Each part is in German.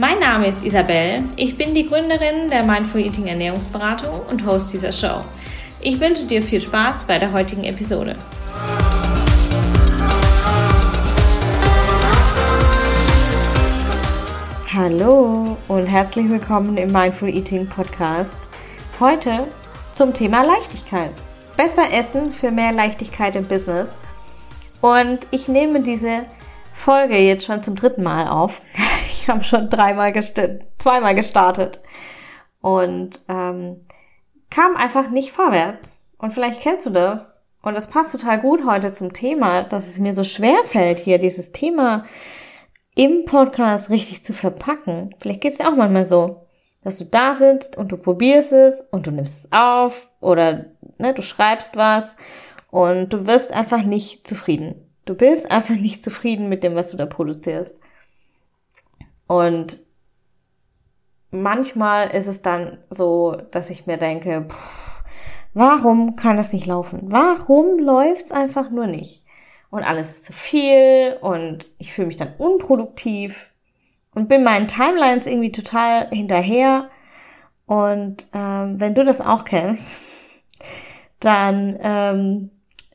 Mein Name ist Isabel. Ich bin die Gründerin der Mindful Eating Ernährungsberatung und Host dieser Show. Ich wünsche dir viel Spaß bei der heutigen Episode. Hallo und herzlich willkommen im Mindful Eating Podcast. Heute zum Thema Leichtigkeit. Besser essen für mehr Leichtigkeit im Business. Und ich nehme diese Folge jetzt schon zum dritten Mal auf. Ich habe schon dreimal gest zweimal gestartet und ähm, kam einfach nicht vorwärts. Und vielleicht kennst du das. Und es passt total gut heute zum Thema, dass es mir so schwer fällt, hier dieses Thema im Podcast richtig zu verpacken. Vielleicht geht es dir auch manchmal so, dass du da sitzt und du probierst es und du nimmst es auf oder ne, du schreibst was und du wirst einfach nicht zufrieden. Du bist einfach nicht zufrieden mit dem, was du da produzierst. Und manchmal ist es dann so, dass ich mir denke, pff, warum kann das nicht laufen? Warum läuft's einfach nur nicht? Und alles ist zu viel und ich fühle mich dann unproduktiv und bin meinen Timelines irgendwie total hinterher. Und ähm, wenn du das auch kennst, dann ähm,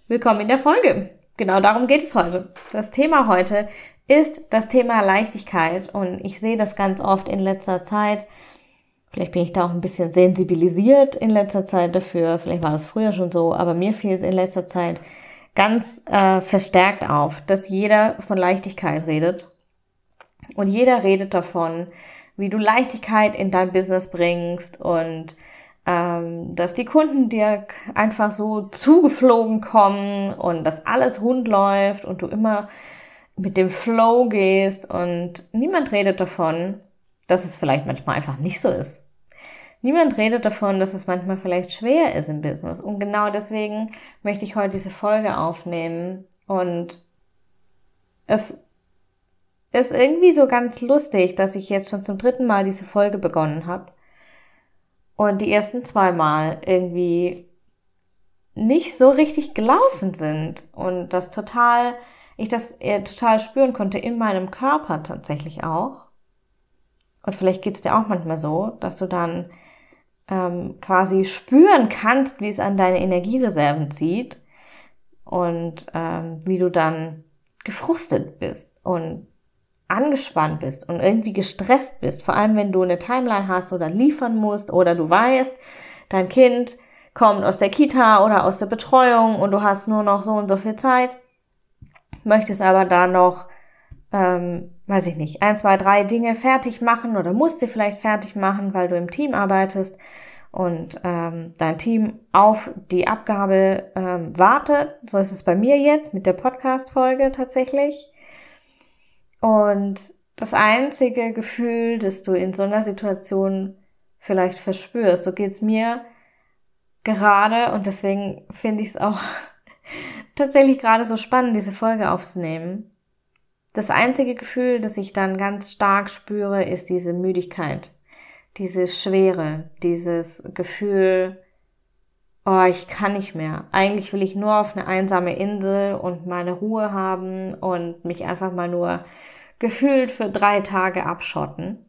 willkommen in der Folge genau darum geht es heute. Das Thema heute ist das Thema Leichtigkeit und ich sehe das ganz oft in letzter Zeit. Vielleicht bin ich da auch ein bisschen sensibilisiert in letzter Zeit dafür. Vielleicht war das früher schon so, aber mir fiel es in letzter Zeit ganz äh, verstärkt auf, dass jeder von Leichtigkeit redet. Und jeder redet davon, wie du Leichtigkeit in dein Business bringst und ähm, dass die Kunden dir einfach so zugeflogen kommen und dass alles rund läuft und du immer mit dem Flow gehst und niemand redet davon, dass es vielleicht manchmal einfach nicht so ist. Niemand redet davon, dass es manchmal vielleicht schwer ist im Business. Und genau deswegen möchte ich heute diese Folge aufnehmen. Und es ist irgendwie so ganz lustig, dass ich jetzt schon zum dritten Mal diese Folge begonnen habe und die ersten zwei Mal irgendwie nicht so richtig gelaufen sind und das total, ich das eher total spüren konnte in meinem Körper tatsächlich auch. Und vielleicht geht's dir auch manchmal so, dass du dann ähm, quasi spüren kannst, wie es an deine Energiereserven zieht und ähm, wie du dann gefrustet bist und angespannt bist und irgendwie gestresst bist, vor allem wenn du eine Timeline hast oder liefern musst oder du weißt, dein Kind kommt aus der Kita oder aus der Betreuung und du hast nur noch so und so viel Zeit, möchtest aber da noch, ähm, weiß ich nicht, ein, zwei, drei Dinge fertig machen oder musst sie vielleicht fertig machen, weil du im Team arbeitest und ähm, dein Team auf die Abgabe ähm, wartet. So ist es bei mir jetzt mit der Podcast-Folge tatsächlich. Und das einzige Gefühl, das du in so einer Situation vielleicht verspürst, so geht's mir gerade und deswegen finde ich es auch tatsächlich gerade so spannend, diese Folge aufzunehmen. Das einzige Gefühl, das ich dann ganz stark spüre, ist diese Müdigkeit, diese Schwere, dieses Gefühl, oh, ich kann nicht mehr. Eigentlich will ich nur auf eine einsame Insel und meine Ruhe haben und mich einfach mal nur gefühlt für drei Tage abschotten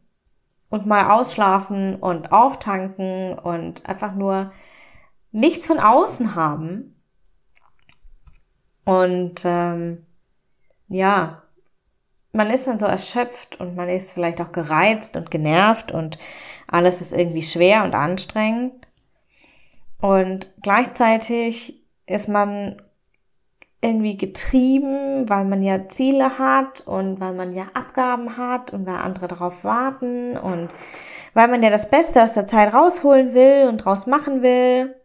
und mal ausschlafen und auftanken und einfach nur nichts von außen haben. Und ähm, ja, man ist dann so erschöpft und man ist vielleicht auch gereizt und genervt und alles ist irgendwie schwer und anstrengend. Und gleichzeitig ist man irgendwie getrieben, weil man ja Ziele hat und weil man ja Abgaben hat und weil andere darauf warten und weil man ja das Beste aus der Zeit rausholen will und draus machen will.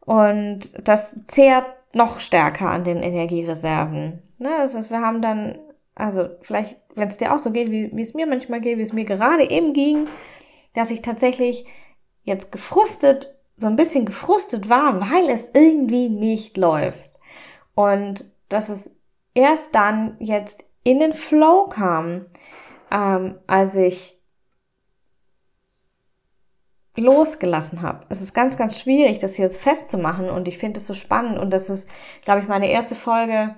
Und das zehrt noch stärker an den Energiereserven. Ne? Das heißt, wir haben dann also vielleicht, wenn es dir auch so geht, wie, wie es mir manchmal geht, wie es mir gerade eben ging, dass ich tatsächlich jetzt gefrustet, so ein bisschen gefrustet war, weil es irgendwie nicht läuft. Und dass es erst dann jetzt in den Flow kam, ähm, als ich losgelassen habe. Es ist ganz, ganz schwierig, das jetzt festzumachen und ich finde es so spannend und das ist, glaube ich, meine erste Folge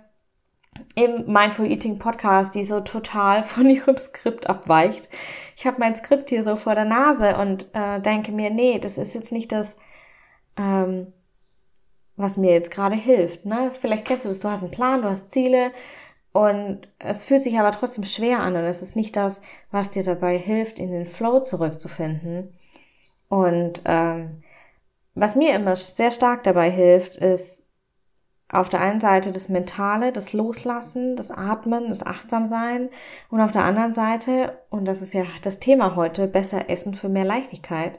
im Mindful Eating Podcast, die so total von ihrem Skript abweicht. Ich habe mein Skript hier so vor der Nase und äh, denke mir, nee, das ist jetzt nicht das, ähm, was mir jetzt gerade hilft. Ne? Das, vielleicht kennst du das, du hast einen Plan, du hast Ziele und es fühlt sich aber trotzdem schwer an und es ist nicht das, was dir dabei hilft, in den Flow zurückzufinden. Und ähm, was mir immer sehr stark dabei hilft, ist auf der einen Seite das Mentale, das Loslassen, das Atmen, das Achtsamsein und auf der anderen Seite, und das ist ja das Thema heute, besser essen für mehr Leichtigkeit,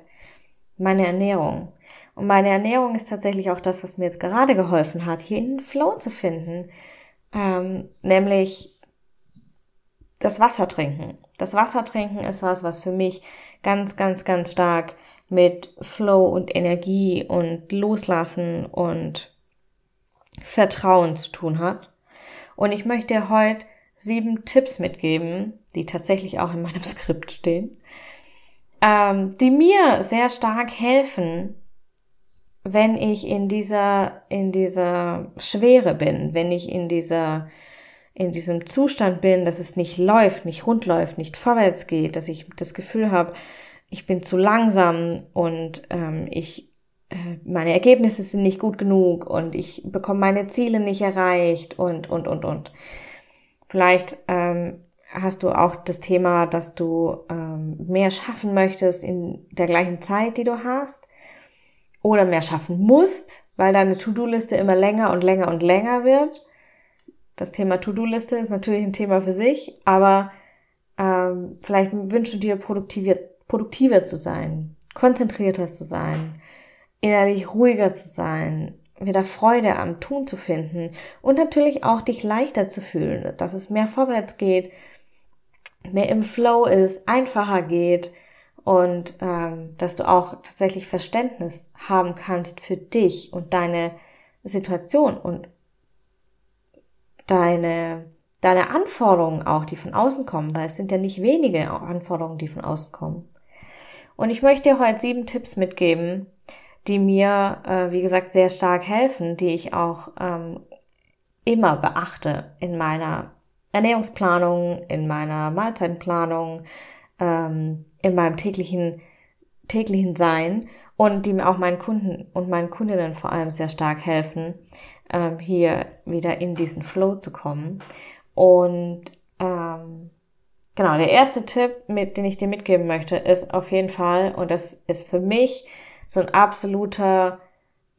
meine Ernährung. Und meine Ernährung ist tatsächlich auch das, was mir jetzt gerade geholfen hat, hier in den Flow zu finden, ähm, nämlich das Wasser trinken. Das Wasser trinken ist was, was für mich ganz, ganz, ganz stark mit Flow und Energie und Loslassen und Vertrauen zu tun hat. Und ich möchte heute sieben Tipps mitgeben, die tatsächlich auch in meinem Skript stehen, ähm, die mir sehr stark helfen, wenn ich in dieser, in dieser Schwere bin, wenn ich in dieser, in diesem Zustand bin, dass es nicht läuft, nicht rund läuft, nicht vorwärts geht, dass ich das Gefühl habe, ich bin zu langsam und ähm, ich äh, meine Ergebnisse sind nicht gut genug und ich bekomme meine Ziele nicht erreicht und und und und. Vielleicht ähm, hast du auch das Thema, dass du ähm, mehr schaffen möchtest in der gleichen Zeit, die du hast, oder mehr schaffen musst, weil deine To-Do-Liste immer länger und länger und länger wird. Das Thema To-Do-Liste ist natürlich ein Thema für sich, aber ähm, vielleicht wünschst du dir produktiver, produktiver zu sein, konzentrierter zu sein, innerlich ruhiger zu sein, wieder Freude am Tun zu finden und natürlich auch dich leichter zu fühlen, dass es mehr vorwärts geht, mehr im Flow ist, einfacher geht und ähm, dass du auch tatsächlich Verständnis haben kannst für dich und deine Situation und deine deine Anforderungen auch, die von außen kommen, weil es sind ja nicht wenige Anforderungen, die von außen kommen. Und ich möchte dir heute sieben Tipps mitgeben, die mir, äh, wie gesagt, sehr stark helfen, die ich auch ähm, immer beachte in meiner Ernährungsplanung, in meiner Mahlzeitenplanung, ähm, in meinem täglichen, täglichen Sein und die mir auch meinen Kunden und meinen Kundinnen vor allem sehr stark helfen, ähm, hier wieder in diesen Flow zu kommen. Und ähm, genau, der erste Tipp, mit, den ich dir mitgeben möchte, ist auf jeden Fall, und das ist für mich so ein absoluter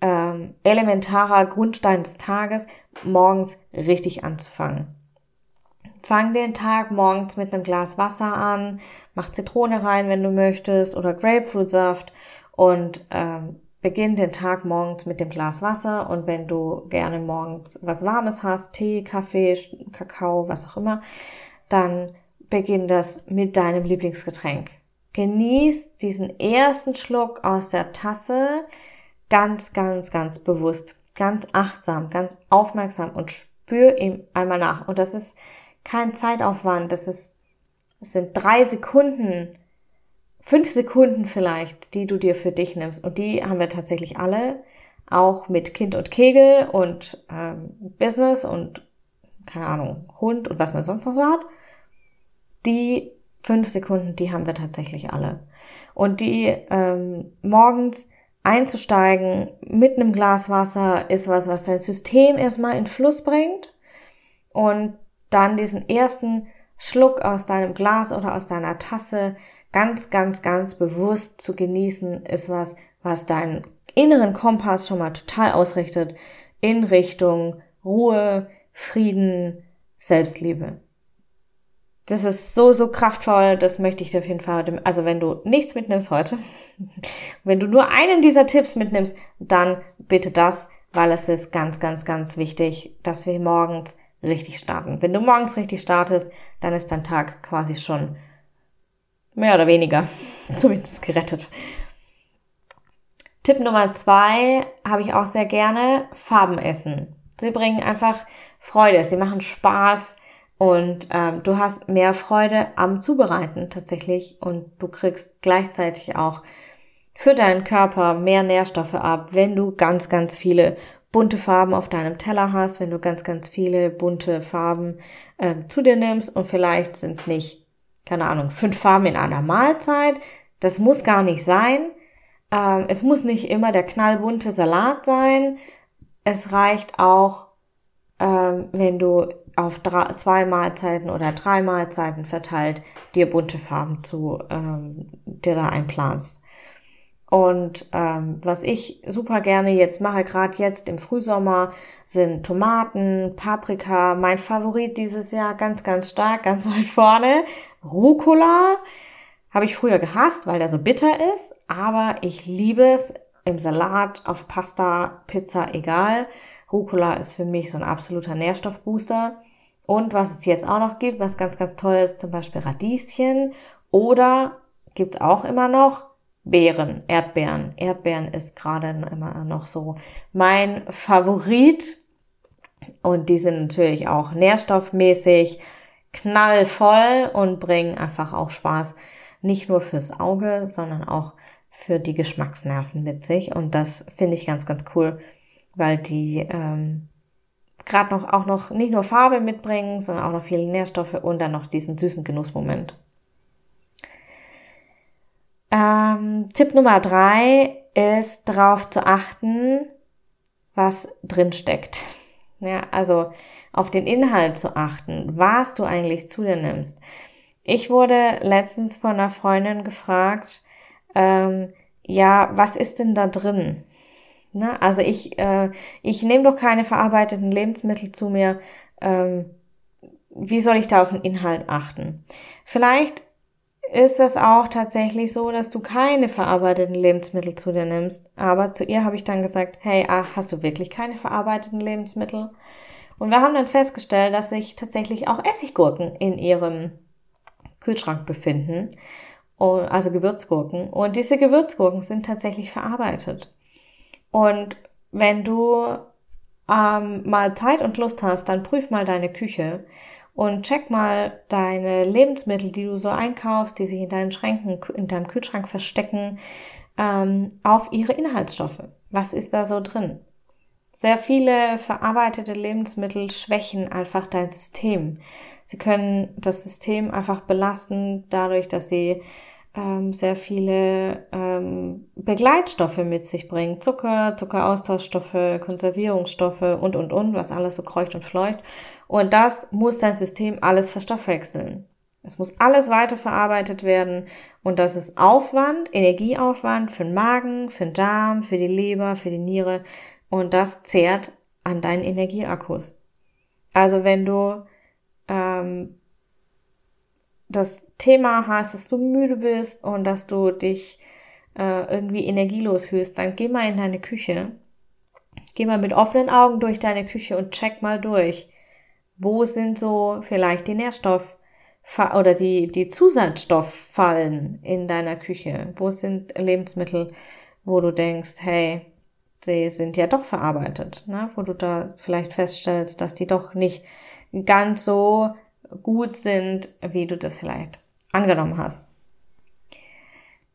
ähm, elementarer Grundstein des Tages, morgens richtig anzufangen. Fang den Tag morgens mit einem Glas Wasser an, mach Zitrone rein, wenn du möchtest, oder Grapefruitsaft und ähm, beginn den Tag morgens mit dem Glas Wasser und wenn du gerne morgens was Warmes hast, Tee, Kaffee, Kakao, was auch immer, dann beginn das mit deinem Lieblingsgetränk. Genieß diesen ersten Schluck aus der Tasse ganz, ganz, ganz bewusst, ganz achtsam, ganz aufmerksam und spür ihm einmal nach. Und das ist kein Zeitaufwand, das ist, das sind drei Sekunden, fünf Sekunden vielleicht, die du dir für dich nimmst. Und die haben wir tatsächlich alle, auch mit Kind und Kegel und ähm, Business und keine Ahnung, Hund und was man sonst noch so hat. Die Fünf Sekunden, die haben wir tatsächlich alle. Und die ähm, morgens einzusteigen mit einem Glas Wasser ist was, was dein System erstmal in Fluss bringt und dann diesen ersten Schluck aus deinem Glas oder aus deiner Tasse ganz, ganz, ganz bewusst zu genießen, ist was, was deinen inneren Kompass schon mal total ausrichtet in Richtung Ruhe, Frieden, Selbstliebe. Das ist so, so kraftvoll, das möchte ich dir auf jeden Fall, also wenn du nichts mitnimmst heute, wenn du nur einen dieser Tipps mitnimmst, dann bitte das, weil es ist ganz, ganz, ganz wichtig, dass wir morgens richtig starten. Wenn du morgens richtig startest, dann ist dein Tag quasi schon mehr oder weniger zumindest gerettet. Tipp Nummer zwei habe ich auch sehr gerne, Farben essen. Sie bringen einfach Freude, sie machen Spaß und ähm, du hast mehr Freude am Zubereiten tatsächlich und du kriegst gleichzeitig auch für deinen Körper mehr Nährstoffe ab, wenn du ganz, ganz viele bunte Farben auf deinem Teller hast, wenn du ganz, ganz viele bunte Farben äh, zu dir nimmst und vielleicht sind es nicht, keine Ahnung, fünf Farben in einer Mahlzeit. Das muss gar nicht sein. Ähm, es muss nicht immer der knallbunte Salat sein. Es reicht auch, ähm, wenn du auf drei, zwei Mahlzeiten oder drei Mahlzeiten verteilt dir bunte Farben zu ähm, dir da einplanst. Und ähm, was ich super gerne jetzt mache, gerade jetzt im Frühsommer, sind Tomaten, Paprika. Mein Favorit dieses Jahr ganz, ganz stark, ganz weit vorne. Rucola habe ich früher gehasst, weil der so bitter ist. Aber ich liebe es im Salat, auf Pasta, Pizza, egal. Rucola ist für mich so ein absoluter Nährstoffbooster. Und was es jetzt auch noch gibt, was ganz, ganz toll ist, zum Beispiel Radieschen. Oder gibt's auch immer noch Beeren, Erdbeeren. Erdbeeren ist gerade immer noch so mein Favorit. Und die sind natürlich auch nährstoffmäßig knallvoll und bringen einfach auch Spaß. Nicht nur fürs Auge, sondern auch für die Geschmacksnerven mit sich. Und das finde ich ganz, ganz cool, weil die ähm, gerade noch auch noch nicht nur Farbe mitbringen, sondern auch noch viele Nährstoffe und dann noch diesen süßen Genussmoment. Ähm, Tipp Nummer drei ist darauf zu achten, was drin steckt. Ja, also auf den Inhalt zu achten, was du eigentlich zu dir nimmst. Ich wurde letztens von einer Freundin gefragt, ähm, ja, was ist denn da drin? Ne? Also ich, äh, ich nehme doch keine verarbeiteten Lebensmittel zu mir. Ähm, wie soll ich da auf den Inhalt achten? Vielleicht ist es auch tatsächlich so, dass du keine verarbeiteten Lebensmittel zu dir nimmst. Aber zu ihr habe ich dann gesagt, hey, ah, hast du wirklich keine verarbeiteten Lebensmittel? Und wir haben dann festgestellt, dass sich tatsächlich auch Essiggurken in ihrem Kühlschrank befinden, also Gewürzgurken. Und diese Gewürzgurken sind tatsächlich verarbeitet. Und wenn du ähm, mal Zeit und Lust hast, dann prüf mal deine Küche und check mal deine Lebensmittel, die du so einkaufst, die sich in deinen Schränken, in deinem Kühlschrank verstecken, ähm, auf ihre Inhaltsstoffe. Was ist da so drin? Sehr viele verarbeitete Lebensmittel schwächen einfach dein System. Sie können das System einfach belasten dadurch, dass sie ähm, sehr viele ähm, Begleitstoffe mit sich bringen. Zucker, Zuckeraustauschstoffe, Konservierungsstoffe und, und, und, was alles so kreucht und fleucht. Und das muss dein System alles verstoffwechseln. Es muss alles weiterverarbeitet werden und das ist Aufwand, Energieaufwand für den Magen, für den Darm, für die Leber, für die Niere und das zehrt an deinen Energieakkus. Also wenn du ähm, das Thema hast, dass du müde bist und dass du dich äh, irgendwie energielos fühlst, dann geh mal in deine Küche. Geh mal mit offenen Augen durch deine Küche und check mal durch. Wo sind so vielleicht die Nährstoff oder die, die Zusatzstofffallen in deiner Küche? Wo sind Lebensmittel, wo du denkst, hey, die sind ja doch verarbeitet, ne? wo du da vielleicht feststellst, dass die doch nicht ganz so gut sind, wie du das vielleicht angenommen hast.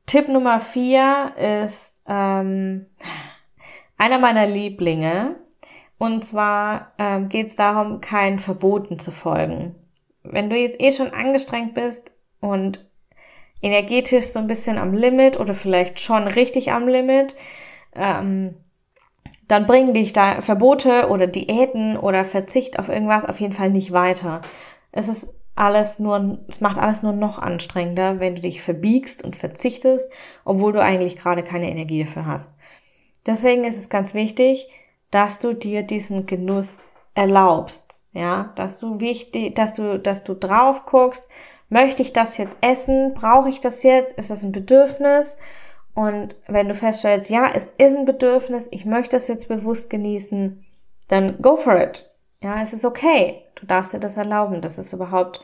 Tipp Nummer vier ist ähm, einer meiner Lieblinge. Und zwar ähm, geht es darum, keinen Verboten zu folgen. Wenn du jetzt eh schon angestrengt bist und energetisch so ein bisschen am Limit oder vielleicht schon richtig am Limit, ähm, dann bringen dich da Verbote oder Diäten oder Verzicht auf irgendwas auf jeden Fall nicht weiter. Es ist alles nur, es macht alles nur noch anstrengender, wenn du dich verbiegst und verzichtest, obwohl du eigentlich gerade keine Energie dafür hast. Deswegen ist es ganz wichtig, dass du dir diesen Genuss erlaubst, ja, dass du wichtig, dass du, dass du drauf guckst, möchte ich das jetzt essen? Brauche ich das jetzt? Ist das ein Bedürfnis? Und wenn du feststellst, ja, es ist ein Bedürfnis, ich möchte es jetzt bewusst genießen, dann go for it. Ja, es ist okay. Du darfst dir das erlauben. Das ist überhaupt,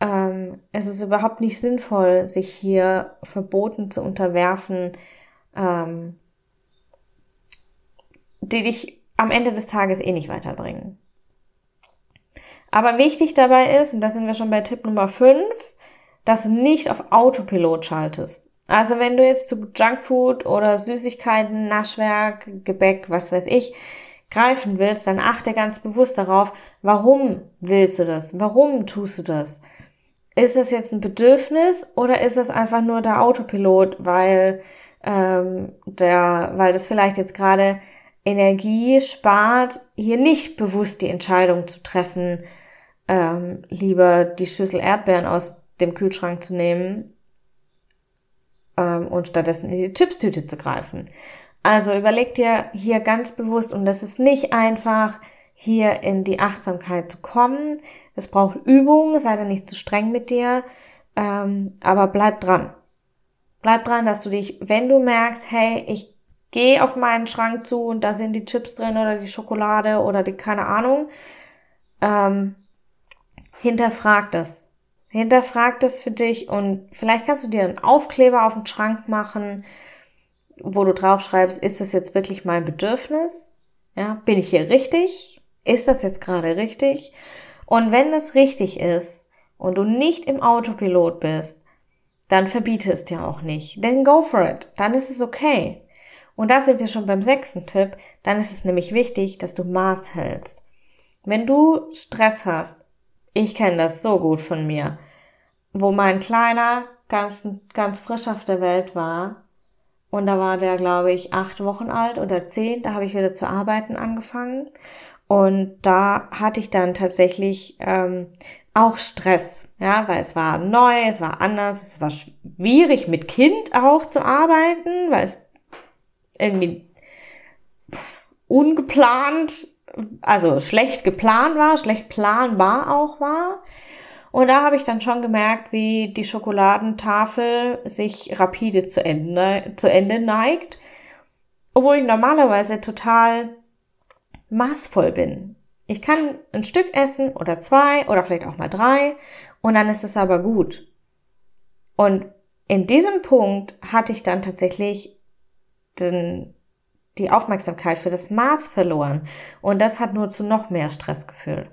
ähm, es ist überhaupt nicht sinnvoll, sich hier Verboten zu unterwerfen, ähm, die dich am Ende des Tages eh nicht weiterbringen. Aber wichtig dabei ist, und da sind wir schon bei Tipp Nummer 5, dass du nicht auf Autopilot schaltest. Also wenn du jetzt zu Junkfood oder Süßigkeiten, Naschwerk, Gebäck, was weiß ich, greifen willst, dann achte ganz bewusst darauf, warum willst du das? Warum tust du das? Ist das jetzt ein Bedürfnis oder ist es einfach nur der Autopilot, weil ähm, der, weil das vielleicht jetzt gerade Energie spart, hier nicht bewusst die Entscheidung zu treffen, ähm, lieber die Schüssel Erdbeeren aus dem Kühlschrank zu nehmen ähm, und stattdessen in die Chipstüte zu greifen. Also überleg dir hier ganz bewusst, und das ist nicht einfach, hier in die Achtsamkeit zu kommen. Es braucht Übung, sei da nicht zu streng mit dir, ähm, aber bleib dran. Bleib dran, dass du dich, wenn du merkst, hey, ich gehe auf meinen Schrank zu und da sind die Chips drin oder die Schokolade oder die keine Ahnung, ähm, hinterfrag das. Hinterfrag das für dich und vielleicht kannst du dir einen Aufkleber auf den Schrank machen, wo du draufschreibst, ist das jetzt wirklich mein Bedürfnis? Ja, bin ich hier richtig? Ist das jetzt gerade richtig? Und wenn das richtig ist und du nicht im Autopilot bist, dann verbiete es dir auch nicht. Then go for it. Dann ist es okay. Und da sind wir schon beim sechsten Tipp. Dann ist es nämlich wichtig, dass du Maß hältst. Wenn du Stress hast, ich kenne das so gut von mir, wo mein Kleiner ganz, ganz frisch auf der Welt war, und da war der, glaube ich, acht Wochen alt oder zehn, da habe ich wieder zu arbeiten angefangen. Und da hatte ich dann tatsächlich ähm, auch Stress, ja, weil es war neu, es war anders, es war schwierig mit Kind auch zu arbeiten, weil es irgendwie ungeplant, also schlecht geplant war, schlecht planbar auch war. Und da habe ich dann schon gemerkt, wie die Schokoladentafel sich rapide zu Ende, zu Ende neigt, obwohl ich normalerweise total maßvoll bin. Ich kann ein Stück essen oder zwei oder vielleicht auch mal drei und dann ist es aber gut. Und in diesem Punkt hatte ich dann tatsächlich den, die Aufmerksamkeit für das Maß verloren und das hat nur zu noch mehr Stress geführt.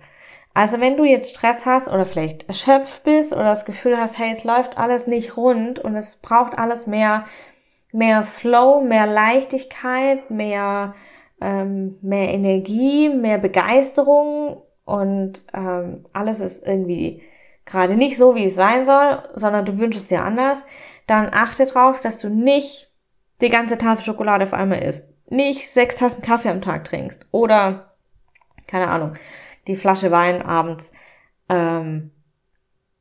Also wenn du jetzt Stress hast oder vielleicht erschöpft bist oder das Gefühl hast, hey, es läuft alles nicht rund und es braucht alles mehr, mehr Flow, mehr Leichtigkeit, mehr, ähm, mehr Energie, mehr Begeisterung und ähm, alles ist irgendwie gerade nicht so, wie es sein soll, sondern du wünschst dir anders, dann achte darauf, dass du nicht die ganze Tafel Schokolade auf einmal isst, nicht sechs Tassen Kaffee am Tag trinkst oder keine Ahnung, die Flasche Wein abends ähm,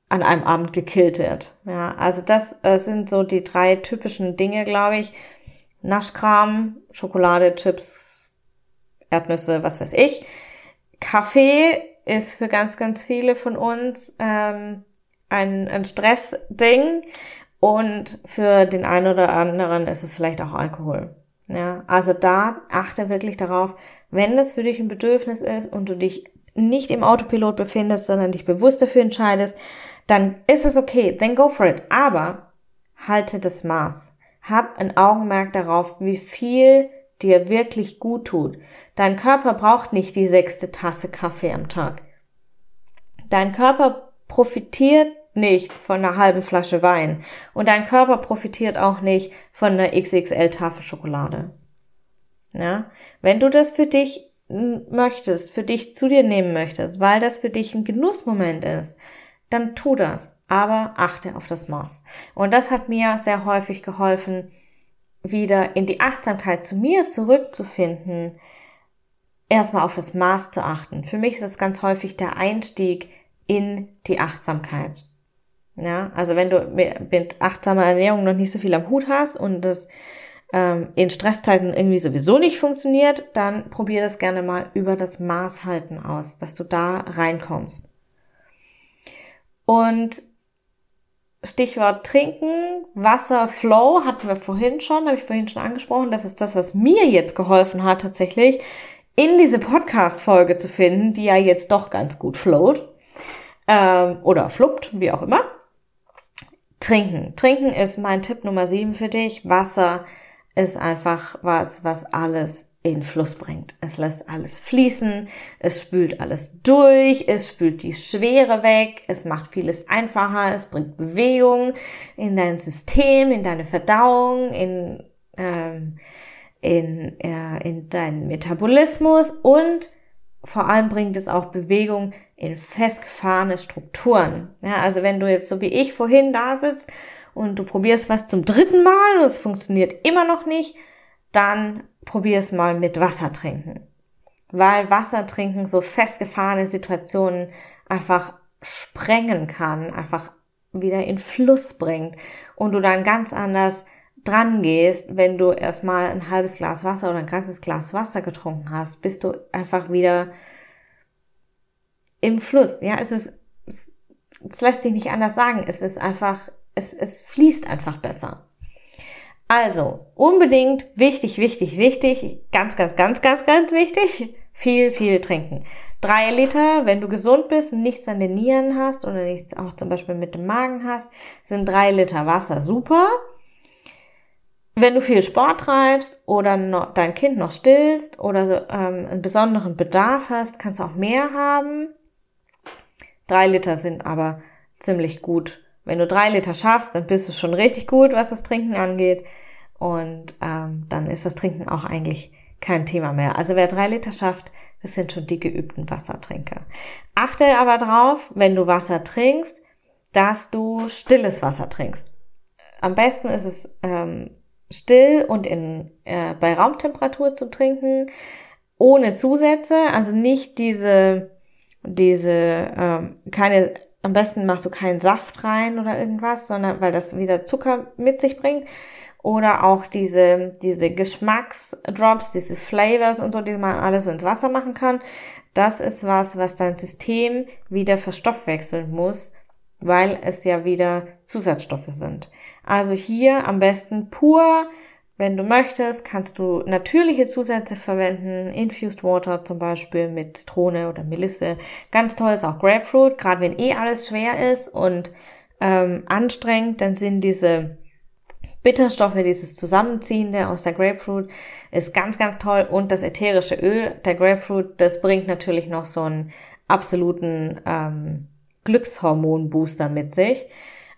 an einem Abend gekillt wird. Ja, also das äh, sind so die drei typischen Dinge, glaube ich. Naschkram, Schokolade, Chips, Erdnüsse, was weiß ich. Kaffee ist für ganz, ganz viele von uns ähm, ein, ein Stressding und für den einen oder anderen ist es vielleicht auch Alkohol. Ja, also da achte wirklich darauf, wenn das für dich ein Bedürfnis ist und du dich nicht im Autopilot befindest, sondern dich bewusst dafür entscheidest, dann ist es okay, then go for it. Aber halte das Maß. Hab ein Augenmerk darauf, wie viel dir wirklich gut tut. Dein Körper braucht nicht die sechste Tasse Kaffee am Tag. Dein Körper profitiert nicht von einer halben Flasche Wein und dein Körper profitiert auch nicht von einer XXL Tafel Schokolade. Ja? Wenn du das für dich möchtest, für dich zu dir nehmen möchtest, weil das für dich ein Genussmoment ist, dann tu das. Aber achte auf das Maß. Und das hat mir sehr häufig geholfen, wieder in die Achtsamkeit zu mir zurückzufinden, erstmal auf das Maß zu achten. Für mich ist das ganz häufig der Einstieg in die Achtsamkeit. Ja, also wenn du mit achtsamer Ernährung noch nicht so viel am Hut hast und das ähm, in Stresszeiten irgendwie sowieso nicht funktioniert, dann probier das gerne mal über das Maßhalten aus, dass du da reinkommst. Und Stichwort Trinken, Wasser, Flow hatten wir vorhin schon, habe ich vorhin schon angesprochen. Das ist das, was mir jetzt geholfen hat tatsächlich in diese Podcast-Folge zu finden, die ja jetzt doch ganz gut float ähm, oder fluppt, wie auch immer. Trinken. Trinken ist mein Tipp Nummer sieben für dich. Wasser ist einfach was, was alles in Fluss bringt. Es lässt alles fließen, es spült alles durch, es spült die Schwere weg, es macht vieles einfacher, es bringt Bewegung in dein System, in deine Verdauung, in, ähm, in, äh, in deinen Metabolismus und vor allem bringt es auch Bewegung in festgefahrene Strukturen. Ja, also wenn du jetzt so wie ich vorhin da sitzt und du probierst was zum dritten Mal und es funktioniert immer noch nicht, dann probier es mal mit Wasser trinken. Weil Wasser trinken so festgefahrene Situationen einfach sprengen kann, einfach wieder in Fluss bringt und du dann ganz anders dran gehst, wenn du erstmal ein halbes Glas Wasser oder ein ganzes Glas Wasser getrunken hast, bist du einfach wieder im Fluss. Ja, es ist, es lässt sich nicht anders sagen. Es ist einfach, es, es fließt einfach besser. Also, unbedingt wichtig, wichtig, wichtig, ganz, ganz, ganz, ganz, ganz wichtig, viel, viel trinken. Drei Liter, wenn du gesund bist und nichts an den Nieren hast oder nichts auch zum Beispiel mit dem Magen hast, sind drei Liter Wasser super. Wenn du viel Sport treibst oder noch, dein Kind noch stillst oder ähm, einen besonderen Bedarf hast, kannst du auch mehr haben. Drei Liter sind aber ziemlich gut wenn du drei Liter schaffst, dann bist du schon richtig gut, was das Trinken angeht. Und ähm, dann ist das Trinken auch eigentlich kein Thema mehr. Also wer drei Liter schafft, das sind schon die geübten Wassertrinker. Achte aber drauf, wenn du Wasser trinkst, dass du stilles Wasser trinkst. Am besten ist es ähm, still und in, äh, bei Raumtemperatur zu trinken, ohne Zusätze, also nicht diese, diese, ähm, keine am besten machst du keinen Saft rein oder irgendwas, sondern weil das wieder Zucker mit sich bringt. Oder auch diese, diese Geschmacksdrops, diese Flavors und so, die man alles so ins Wasser machen kann. Das ist was, was dein System wieder verstoffwechseln muss, weil es ja wieder Zusatzstoffe sind. Also hier am besten pur wenn du möchtest, kannst du natürliche Zusätze verwenden, Infused Water zum Beispiel mit Zitrone oder Melisse. Ganz toll ist auch Grapefruit, gerade wenn eh alles schwer ist und ähm, anstrengend, dann sind diese Bitterstoffe, dieses Zusammenziehende aus der Grapefruit ist ganz, ganz toll und das ätherische Öl der Grapefruit, das bringt natürlich noch so einen absoluten ähm, Glückshormon-Booster mit sich.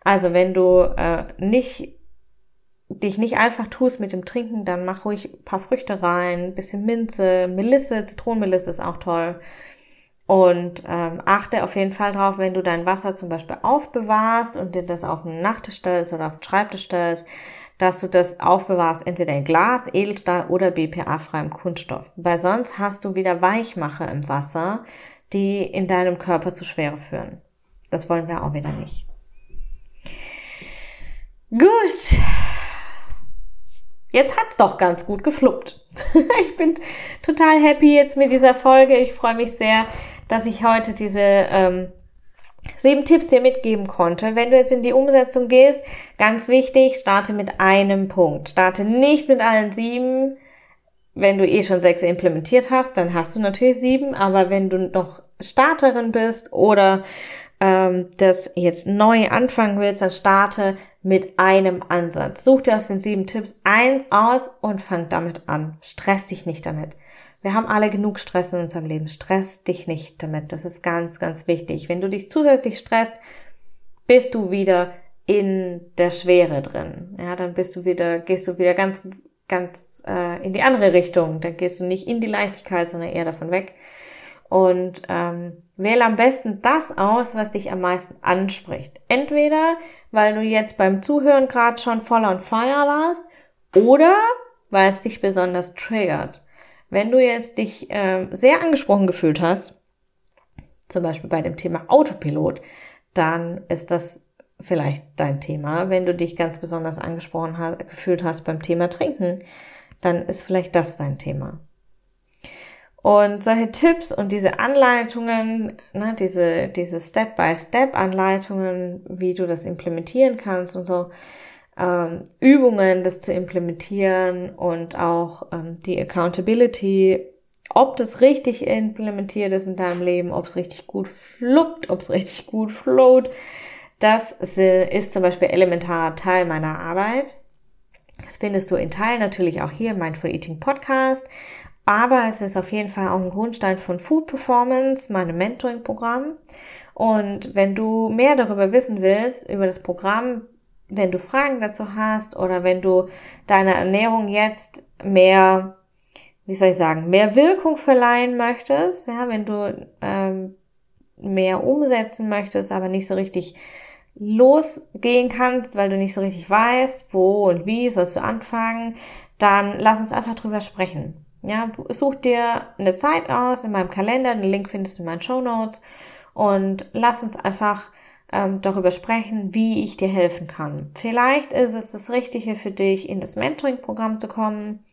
Also wenn du äh, nicht dich nicht einfach tust mit dem Trinken, dann mach ruhig ein paar Früchte rein, bisschen Minze, Melisse, Zitronenmelisse ist auch toll. Und ähm, achte auf jeden Fall drauf, wenn du dein Wasser zum Beispiel aufbewahrst und dir das auf den Nachttisch stellst oder auf den Schreibtisch stellst, dass du das aufbewahrst, entweder in Glas, Edelstahl oder BPA-freiem Kunststoff. Weil sonst hast du wieder Weichmacher im Wasser, die in deinem Körper zu Schwere führen. Das wollen wir auch wieder nicht. Gut. Jetzt hat's doch ganz gut gefluppt. ich bin total happy jetzt mit dieser Folge. Ich freue mich sehr, dass ich heute diese ähm, sieben Tipps dir mitgeben konnte. Wenn du jetzt in die Umsetzung gehst, ganz wichtig, starte mit einem Punkt. Starte nicht mit allen sieben. Wenn du eh schon sechs implementiert hast, dann hast du natürlich sieben. Aber wenn du noch Starterin bist oder ähm, das jetzt neu anfangen willst, dann starte mit einem Ansatz. Such dir aus den sieben Tipps eins aus und fang damit an. Stress dich nicht damit. Wir haben alle genug Stress in unserem Leben. Stress dich nicht damit. Das ist ganz, ganz wichtig. Wenn du dich zusätzlich stresst, bist du wieder in der Schwere drin. Ja, dann bist du wieder, gehst du wieder ganz, ganz äh, in die andere Richtung. Dann gehst du nicht in die Leichtigkeit, sondern eher davon weg. Und ähm, wähle am besten das aus, was dich am meisten anspricht. Entweder, weil du jetzt beim Zuhören gerade schon voll on fire warst, oder weil es dich besonders triggert. Wenn du jetzt dich äh, sehr angesprochen gefühlt hast, zum Beispiel bei dem Thema Autopilot, dann ist das vielleicht dein Thema. Wenn du dich ganz besonders angesprochen hast, gefühlt hast beim Thema Trinken, dann ist vielleicht das dein Thema. Und solche Tipps und diese Anleitungen, ne, diese, diese Step-by-Step-Anleitungen, wie du das implementieren kannst und so, ähm, Übungen, das zu implementieren und auch ähm, die Accountability ob das richtig implementiert ist in deinem Leben, ob es richtig gut fluppt, ob es richtig gut float. Das ist zum Beispiel elementarer Teil meiner Arbeit. Das findest du in Teilen natürlich auch hier im Mindful Eating Podcast. Aber es ist auf jeden Fall auch ein Grundstein von Food Performance, meinem Mentoring-Programm. Und wenn du mehr darüber wissen willst, über das Programm, wenn du Fragen dazu hast oder wenn du deiner Ernährung jetzt mehr, wie soll ich sagen, mehr Wirkung verleihen möchtest, ja, wenn du ähm, mehr umsetzen möchtest, aber nicht so richtig losgehen kannst, weil du nicht so richtig weißt, wo und wie sollst du anfangen, dann lass uns einfach drüber sprechen. Ja, such dir eine Zeit aus in meinem Kalender, den Link findest du in meinen Show Notes und lass uns einfach ähm, darüber sprechen, wie ich dir helfen kann. Vielleicht ist es das Richtige für dich, in das Mentoring-Programm zu kommen.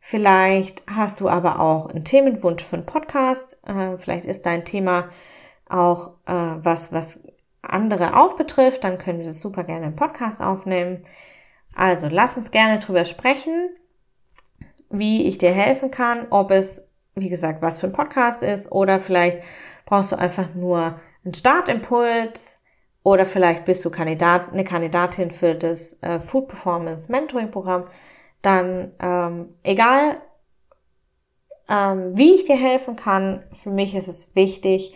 Vielleicht hast du aber auch einen Themenwunsch für einen Podcast. Äh, vielleicht ist dein Thema auch äh, was, was andere auch betrifft. Dann können wir das super gerne im Podcast aufnehmen. Also lass uns gerne drüber sprechen, wie ich dir helfen kann, ob es, wie gesagt, was für ein Podcast ist oder vielleicht brauchst du einfach nur einen Startimpuls, oder vielleicht bist du Kandidat, eine Kandidatin für das äh, Food Performance Mentoring Programm. Dann ähm, egal, ähm, wie ich dir helfen kann, für mich ist es wichtig,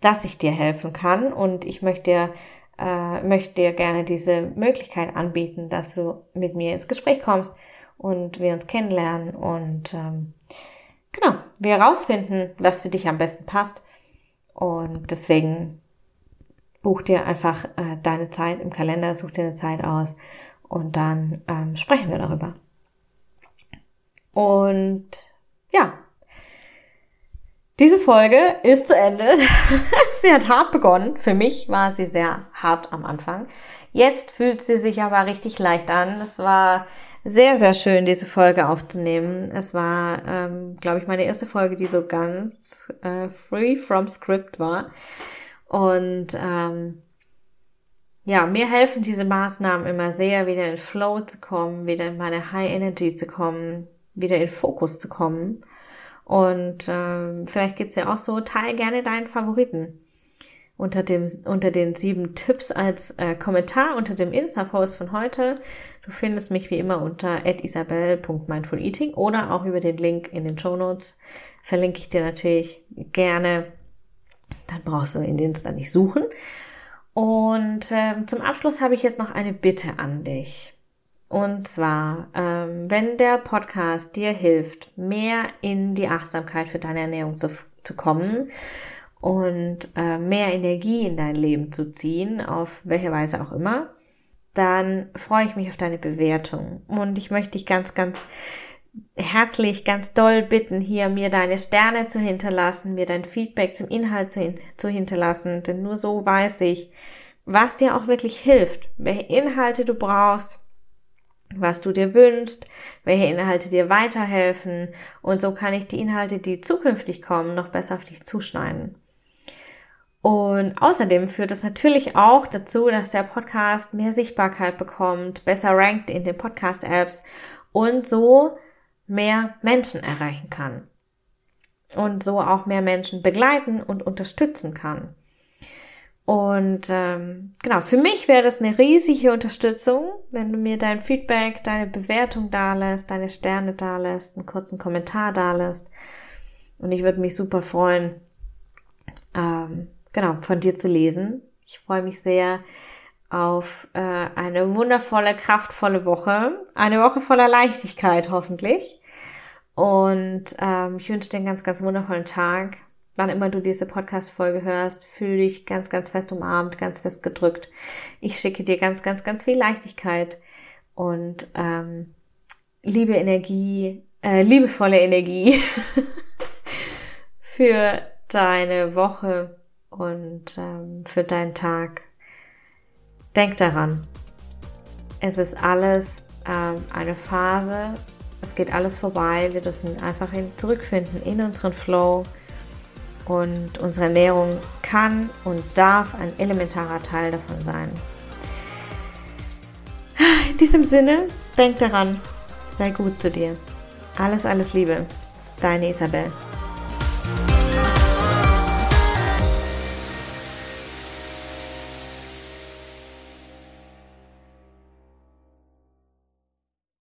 dass ich dir helfen kann und ich möchte dir, äh, möchte dir gerne diese Möglichkeit anbieten, dass du mit mir ins Gespräch kommst und wir uns kennenlernen und ähm, genau, wir herausfinden, was für dich am besten passt. Und deswegen buch dir einfach äh, deine Zeit im Kalender, such dir eine Zeit aus und dann ähm, sprechen wir darüber. Und ja, diese Folge ist zu Ende. sie hat hart begonnen. Für mich war sie sehr hart am Anfang. Jetzt fühlt sie sich aber richtig leicht an. Es war sehr, sehr schön, diese Folge aufzunehmen. Es war, ähm, glaube ich, meine erste Folge, die so ganz äh, free from script war. Und ähm, ja, mir helfen diese Maßnahmen immer sehr, wieder in Flow zu kommen, wieder in meine High Energy zu kommen, wieder in Fokus zu kommen. Und ähm, vielleicht geht's ja auch so, teil gerne deinen Favoriten unter dem unter den sieben Tipps als äh, Kommentar unter dem Insta-Post von heute. Du findest mich wie immer unter isabel.mindfuleating oder auch über den Link in den Show Notes. Verlinke ich dir natürlich gerne dann brauchst du in Insta nicht suchen. Und ähm, zum Abschluss habe ich jetzt noch eine Bitte an dich. Und zwar, ähm, wenn der Podcast dir hilft, mehr in die Achtsamkeit für deine Ernährung zu, zu kommen und äh, mehr Energie in dein Leben zu ziehen, auf welche Weise auch immer, dann freue ich mich auf deine Bewertung. Und ich möchte dich ganz, ganz herzlich ganz doll bitten, hier mir deine Sterne zu hinterlassen, mir dein Feedback zum Inhalt zu, zu hinterlassen, denn nur so weiß ich, was dir auch wirklich hilft, welche Inhalte du brauchst, was du dir wünschst, welche Inhalte dir weiterhelfen und so kann ich die Inhalte, die zukünftig kommen, noch besser auf dich zuschneiden. Und außerdem führt es natürlich auch dazu, dass der Podcast mehr Sichtbarkeit bekommt, besser rankt in den Podcast-Apps und so mehr Menschen erreichen kann und so auch mehr Menschen begleiten und unterstützen kann. Und ähm, genau, für mich wäre das eine riesige Unterstützung, wenn du mir dein Feedback, deine Bewertung dalässt, deine Sterne dalässt, einen kurzen Kommentar dalässt. Und ich würde mich super freuen, ähm, genau, von dir zu lesen. Ich freue mich sehr, auf äh, eine wundervolle, kraftvolle Woche. Eine Woche voller Leichtigkeit hoffentlich. Und ähm, ich wünsche dir einen ganz, ganz wundervollen Tag. Wann immer du diese Podcast-Folge hörst, fühl dich ganz, ganz fest umarmt, ganz fest gedrückt. Ich schicke dir ganz, ganz, ganz viel Leichtigkeit und ähm, liebe Energie, äh, liebevolle Energie für deine Woche und ähm, für deinen Tag. Denk daran, es ist alles ähm, eine Phase, es geht alles vorbei, wir dürfen einfach hin, zurückfinden in unseren Flow und unsere Ernährung kann und darf ein elementarer Teil davon sein. In diesem Sinne, denk daran, sei gut zu dir. Alles, alles Liebe. Deine Isabel.